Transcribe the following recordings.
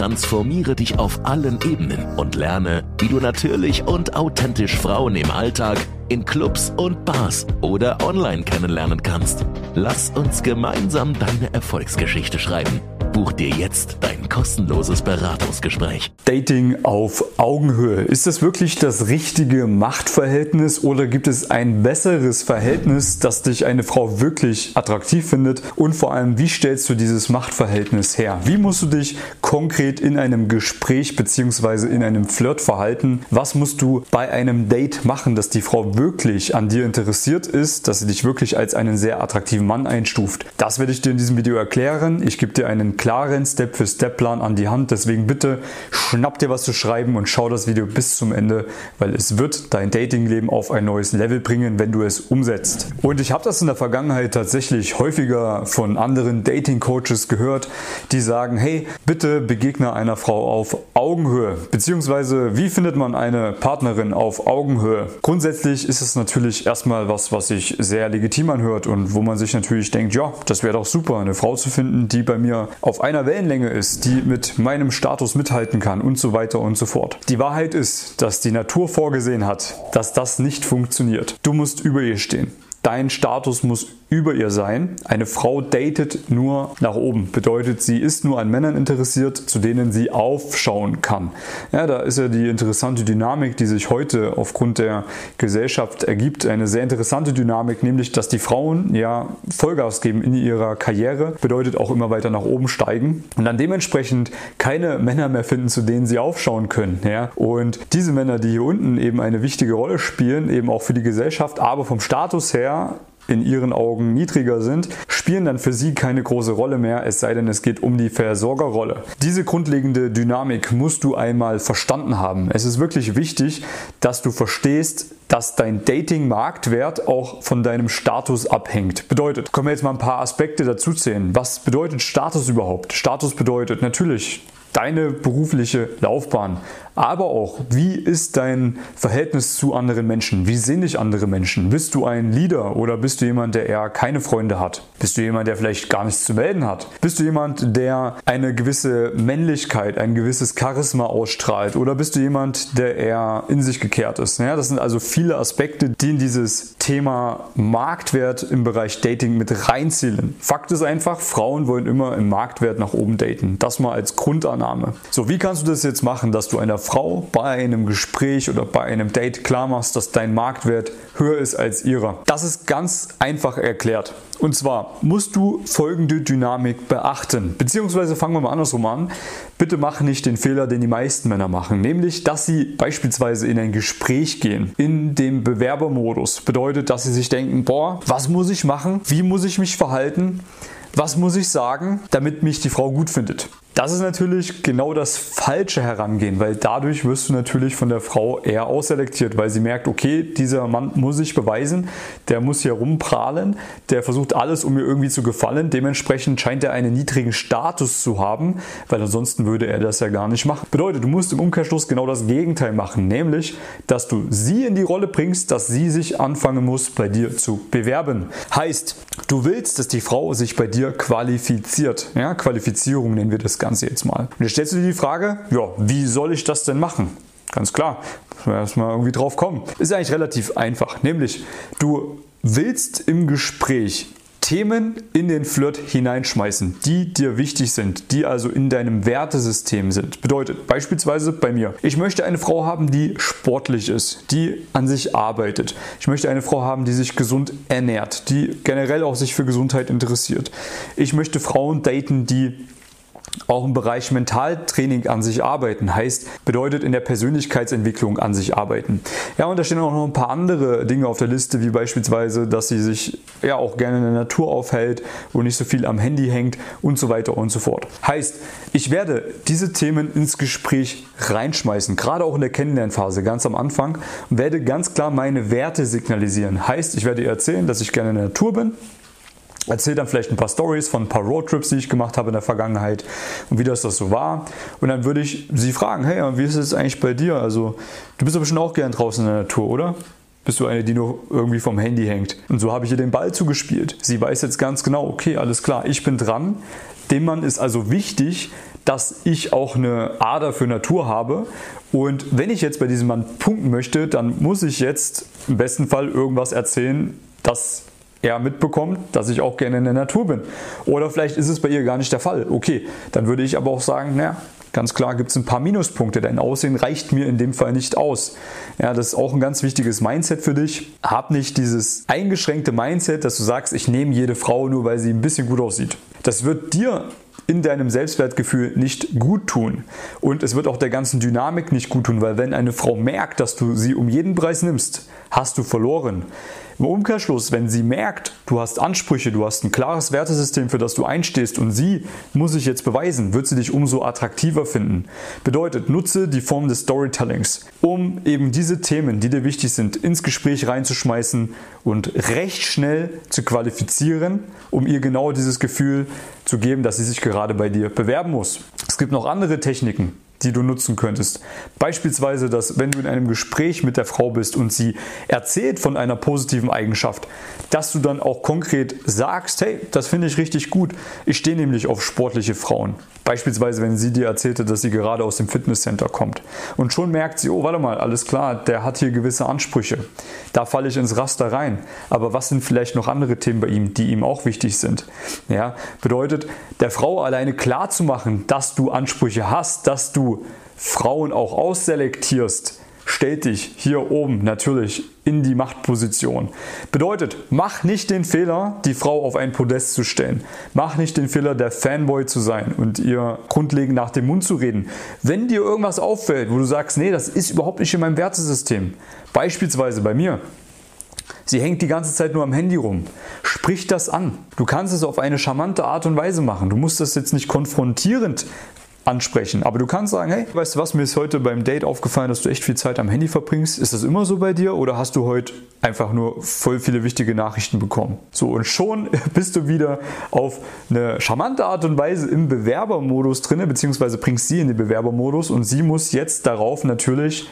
Transformiere dich auf allen Ebenen und lerne, wie du natürlich und authentisch Frauen im Alltag, in Clubs und Bars oder online kennenlernen kannst. Lass uns gemeinsam deine Erfolgsgeschichte schreiben. Buch dir jetzt dein kostenloses Beratungsgespräch. Dating auf Augenhöhe. Ist das wirklich das richtige Machtverhältnis oder gibt es ein besseres Verhältnis, dass dich eine Frau wirklich attraktiv findet? Und vor allem, wie stellst du dieses Machtverhältnis her? Wie musst du dich konkret in einem Gespräch bzw. in einem Flirt verhalten? Was musst du bei einem Date machen, dass die Frau wirklich an dir interessiert ist, dass sie dich wirklich als einen sehr attraktiven Mann einstuft? Das werde ich dir in diesem Video erklären. Ich gebe dir einen klaren Step-für-Step-Plan an die Hand. Deswegen bitte schnapp dir was zu schreiben und schau das Video bis zum Ende, weil es wird dein Datingleben auf ein neues Level bringen, wenn du es umsetzt. Und ich habe das in der Vergangenheit tatsächlich häufiger von anderen Dating-Coaches gehört, die sagen, hey, bitte begegne einer Frau auf Augenhöhe. Beziehungsweise, wie findet man eine Partnerin auf Augenhöhe? Grundsätzlich ist es natürlich erstmal was, was sich sehr legitim anhört und wo man sich natürlich denkt, ja, das wäre doch super, eine Frau zu finden, die bei mir auf einer Wellenlänge ist, die mit meinem Status mithalten kann und so weiter und so fort. Die Wahrheit ist, dass die Natur vorgesehen hat, dass das nicht funktioniert. Du musst über ihr stehen. Dein Status muss über ihr sein. Eine Frau datet nur nach oben. Bedeutet, sie ist nur an Männern interessiert, zu denen sie aufschauen kann. Ja, da ist ja die interessante Dynamik, die sich heute aufgrund der Gesellschaft ergibt. Eine sehr interessante Dynamik, nämlich, dass die Frauen ja Vollgas geben in ihrer Karriere. Bedeutet auch immer weiter nach oben steigen und dann dementsprechend keine Männer mehr finden, zu denen sie aufschauen können. Ja? Und diese Männer, die hier unten eben eine wichtige Rolle spielen, eben auch für die Gesellschaft, aber vom Status her in ihren Augen niedriger sind, spielen dann für sie keine große Rolle mehr, es sei denn, es geht um die Versorgerrolle. Diese grundlegende Dynamik musst du einmal verstanden haben. Es ist wirklich wichtig, dass du verstehst, dass dein Dating-Marktwert auch von deinem Status abhängt. Bedeutet, können wir jetzt mal ein paar Aspekte dazu zählen. Was bedeutet Status überhaupt? Status bedeutet natürlich deine berufliche Laufbahn, aber auch, wie ist dein Verhältnis zu anderen Menschen? Wie sehen dich andere Menschen? Bist du ein Leader oder bist du jemand, der eher keine Freunde hat? Bist du jemand, der vielleicht gar nichts zu melden hat? Bist du jemand, der eine gewisse Männlichkeit, ein gewisses Charisma ausstrahlt? Oder bist du jemand, der eher in sich gekehrt ist? Ja, das sind also viele Aspekte, die in dieses Thema Marktwert im Bereich Dating mit reinzielen. Fakt ist einfach, Frauen wollen immer im Marktwert nach oben daten. Das mal als Grundannahme. So, wie kannst du das jetzt machen, dass du einer Frau bei einem Gespräch oder bei einem Date klar machst, dass dein Marktwert höher ist als ihrer. Das ist ganz einfach erklärt. Und zwar musst du folgende Dynamik beachten. Beziehungsweise fangen wir mal andersrum an. Bitte mach nicht den Fehler, den die meisten Männer machen. Nämlich, dass sie beispielsweise in ein Gespräch gehen. In dem Bewerbermodus. Bedeutet, dass sie sich denken, boah, was muss ich machen? Wie muss ich mich verhalten? Was muss ich sagen, damit mich die Frau gut findet? Das ist natürlich genau das falsche Herangehen, weil dadurch wirst du natürlich von der Frau eher ausselektiert, weil sie merkt, okay, dieser Mann muss sich beweisen, der muss hier rumprahlen, der versucht alles, um mir irgendwie zu gefallen. Dementsprechend scheint er einen niedrigen Status zu haben, weil ansonsten würde er das ja gar nicht machen. Bedeutet, du musst im Umkehrschluss genau das Gegenteil machen, nämlich, dass du sie in die Rolle bringst, dass sie sich anfangen muss, bei dir zu bewerben. Heißt, du willst, dass die Frau sich bei dir qualifiziert. Ja, Qualifizierung nennen wir das Ganze jetzt mal. Und jetzt stellst du dir die Frage, ja, wie soll ich das denn machen? Ganz klar, muss man erstmal irgendwie drauf kommen. Ist eigentlich relativ einfach, nämlich du willst im Gespräch Themen in den Flirt hineinschmeißen, die dir wichtig sind, die also in deinem Wertesystem sind. Bedeutet beispielsweise bei mir, ich möchte eine Frau haben, die sportlich ist, die an sich arbeitet. Ich möchte eine Frau haben, die sich gesund ernährt, die generell auch sich für Gesundheit interessiert. Ich möchte Frauen daten, die auch im Bereich Mentaltraining an sich arbeiten. Heißt, bedeutet in der Persönlichkeitsentwicklung an sich arbeiten. Ja, und da stehen auch noch ein paar andere Dinge auf der Liste, wie beispielsweise, dass sie sich ja auch gerne in der Natur aufhält und nicht so viel am Handy hängt und so weiter und so fort. Heißt, ich werde diese Themen ins Gespräch reinschmeißen, gerade auch in der Kennenlernphase, ganz am Anfang, und werde ganz klar meine Werte signalisieren. Heißt, ich werde ihr erzählen, dass ich gerne in der Natur bin, Erzähl dann vielleicht ein paar Stories von ein paar Roadtrips, die ich gemacht habe in der Vergangenheit und wie das das so war. Und dann würde ich sie fragen, hey, wie ist es eigentlich bei dir? Also du bist aber schon auch gern draußen in der Natur, oder? Bist du eine, die nur irgendwie vom Handy hängt? Und so habe ich ihr den Ball zugespielt. Sie weiß jetzt ganz genau, okay, alles klar, ich bin dran. Dem Mann ist also wichtig, dass ich auch eine Ader für Natur habe. Und wenn ich jetzt bei diesem Mann punkten möchte, dann muss ich jetzt im besten Fall irgendwas erzählen, das er mitbekommt, dass ich auch gerne in der Natur bin. Oder vielleicht ist es bei ihr gar nicht der Fall. Okay, dann würde ich aber auch sagen, naja, ganz klar gibt es ein paar Minuspunkte. Dein Aussehen reicht mir in dem Fall nicht aus. Ja, das ist auch ein ganz wichtiges Mindset für dich. Hab nicht dieses eingeschränkte Mindset, dass du sagst, ich nehme jede Frau nur, weil sie ein bisschen gut aussieht. Das wird dir in deinem Selbstwertgefühl nicht gut tun. Und es wird auch der ganzen Dynamik nicht gut tun, weil wenn eine Frau merkt, dass du sie um jeden Preis nimmst, hast du verloren. Im Umkehrschluss, wenn sie merkt, du hast Ansprüche, du hast ein klares Wertesystem, für das du einstehst und sie muss sich jetzt beweisen, wird sie dich umso attraktiver finden. Bedeutet, nutze die Form des Storytellings, um eben diese Themen, die dir wichtig sind, ins Gespräch reinzuschmeißen und recht schnell zu qualifizieren, um ihr genau dieses Gefühl zu geben, dass sie sich gerade bei dir bewerben muss. Es gibt noch andere Techniken die du nutzen könntest. Beispielsweise, dass wenn du in einem Gespräch mit der Frau bist und sie erzählt von einer positiven Eigenschaft, dass du dann auch konkret sagst, hey, das finde ich richtig gut. Ich stehe nämlich auf sportliche Frauen. Beispielsweise, wenn sie dir erzählte, dass sie gerade aus dem Fitnesscenter kommt. Und schon merkt sie, oh, warte mal, alles klar, der hat hier gewisse Ansprüche. Da falle ich ins Raster rein. Aber was sind vielleicht noch andere Themen bei ihm, die ihm auch wichtig sind? Ja, bedeutet, der Frau alleine klar zu machen, dass du Ansprüche hast, dass du Frauen auch ausselektierst, stellt dich hier oben natürlich in die Machtposition. Bedeutet, mach nicht den Fehler, die Frau auf ein Podest zu stellen. Mach nicht den Fehler, der Fanboy zu sein und ihr grundlegend nach dem Mund zu reden. Wenn dir irgendwas auffällt, wo du sagst, nee, das ist überhaupt nicht in meinem Wertesystem. Beispielsweise bei mir. Sie hängt die ganze Zeit nur am Handy rum. Sprich das an. Du kannst es auf eine charmante Art und Weise machen. Du musst das jetzt nicht konfrontierend ansprechen. Aber du kannst sagen, hey, weißt du was, mir ist heute beim Date aufgefallen, dass du echt viel Zeit am Handy verbringst. Ist das immer so bei dir oder hast du heute einfach nur voll viele wichtige Nachrichten bekommen? So, und schon bist du wieder auf eine charmante Art und Weise im Bewerbermodus drin, beziehungsweise bringst sie in den Bewerbermodus und sie muss jetzt darauf natürlich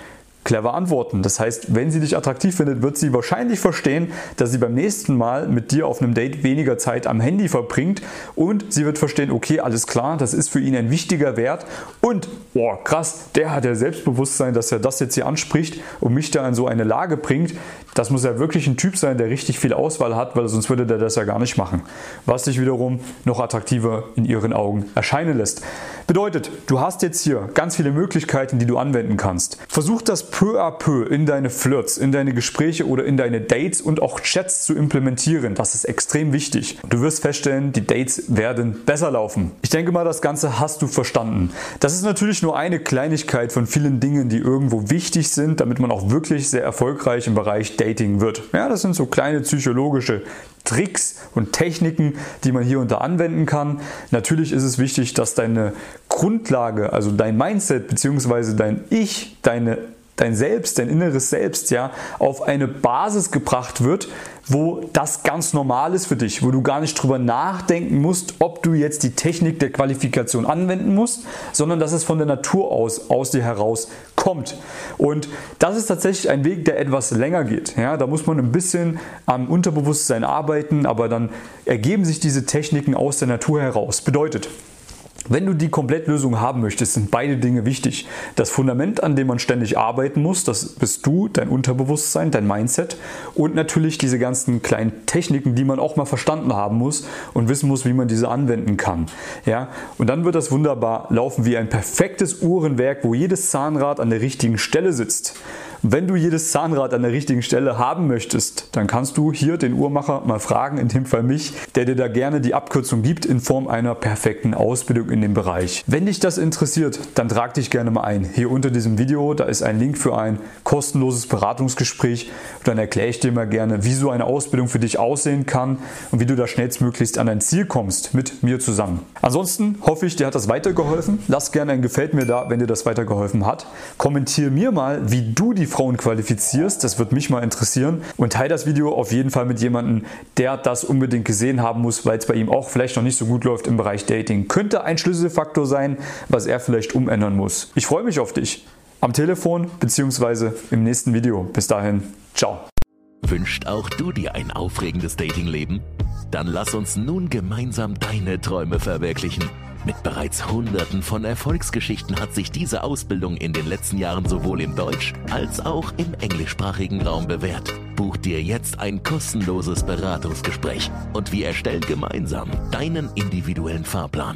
clever antworten. Das heißt, wenn sie dich attraktiv findet, wird sie wahrscheinlich verstehen, dass sie beim nächsten Mal mit dir auf einem Date weniger Zeit am Handy verbringt und sie wird verstehen, okay, alles klar, das ist für ihn ein wichtiger Wert und, boah, krass, der hat ja Selbstbewusstsein, dass er das jetzt hier anspricht und mich da in so eine Lage bringt. Das muss ja wirklich ein Typ sein, der richtig viel Auswahl hat, weil sonst würde der das ja gar nicht machen. Was dich wiederum noch attraktiver in ihren Augen erscheinen lässt. Bedeutet, du hast jetzt hier ganz viele Möglichkeiten, die du anwenden kannst. Versuch das peu à peu in deine Flirts, in deine Gespräche oder in deine Dates und auch Chats zu implementieren. Das ist extrem wichtig. Du wirst feststellen, die Dates werden besser laufen. Ich denke mal, das Ganze hast du verstanden. Das ist natürlich nur eine Kleinigkeit von vielen Dingen, die irgendwo wichtig sind, damit man auch wirklich sehr erfolgreich im Bereich Dating wird. Ja, das sind so kleine psychologische Tricks und Techniken, die man hier da anwenden kann. Natürlich ist es wichtig, dass deine Grundlage, also dein Mindset bzw. dein Ich, deine dein Selbst, dein inneres Selbst, ja, auf eine Basis gebracht wird, wo das ganz normal ist für dich, wo du gar nicht drüber nachdenken musst, ob du jetzt die Technik der Qualifikation anwenden musst, sondern dass es von der Natur aus aus dir heraus kommt. Und das ist tatsächlich ein Weg, der etwas länger geht. Ja, da muss man ein bisschen am Unterbewusstsein arbeiten, aber dann ergeben sich diese Techniken aus der Natur heraus. Bedeutet, wenn du die Komplettlösung haben möchtest, sind beide Dinge wichtig. Das Fundament, an dem man ständig arbeiten muss, das bist du, dein Unterbewusstsein, dein Mindset und natürlich diese ganzen kleinen Techniken, die man auch mal verstanden haben muss und wissen muss, wie man diese anwenden kann. Ja? Und dann wird das wunderbar laufen wie ein perfektes Uhrenwerk, wo jedes Zahnrad an der richtigen Stelle sitzt. Wenn du jedes Zahnrad an der richtigen Stelle haben möchtest, dann kannst du hier den Uhrmacher mal fragen, in dem Fall mich, der dir da gerne die Abkürzung gibt in Form einer perfekten Ausbildung in dem Bereich. Wenn dich das interessiert, dann trag dich gerne mal ein. Hier unter diesem Video, da ist ein Link für ein kostenloses Beratungsgespräch. dann erkläre ich dir mal gerne, wie so eine Ausbildung für dich aussehen kann und wie du da schnellstmöglichst an dein Ziel kommst mit mir zusammen. Ansonsten hoffe ich, dir hat das weitergeholfen. Lass gerne ein Gefällt mir da, wenn dir das weitergeholfen hat. Kommentiere mir mal, wie du die Frauen qualifizierst. Das wird mich mal interessieren. Und teile das Video auf jeden Fall mit jemandem, der das unbedingt gesehen haben muss, weil es bei ihm auch vielleicht noch nicht so gut läuft im Bereich Dating. Könnte ein Schlüsselfaktor sein, was er vielleicht umändern muss. Ich freue mich auf dich. Am Telefon bzw. im nächsten Video. Bis dahin, ciao. Wünscht auch du dir ein aufregendes Datingleben? Dann lass uns nun gemeinsam deine Träume verwirklichen. Mit bereits Hunderten von Erfolgsgeschichten hat sich diese Ausbildung in den letzten Jahren sowohl im Deutsch- als auch im englischsprachigen Raum bewährt. Buch dir jetzt ein kostenloses Beratungsgespräch und wir erstellen gemeinsam deinen individuellen Fahrplan.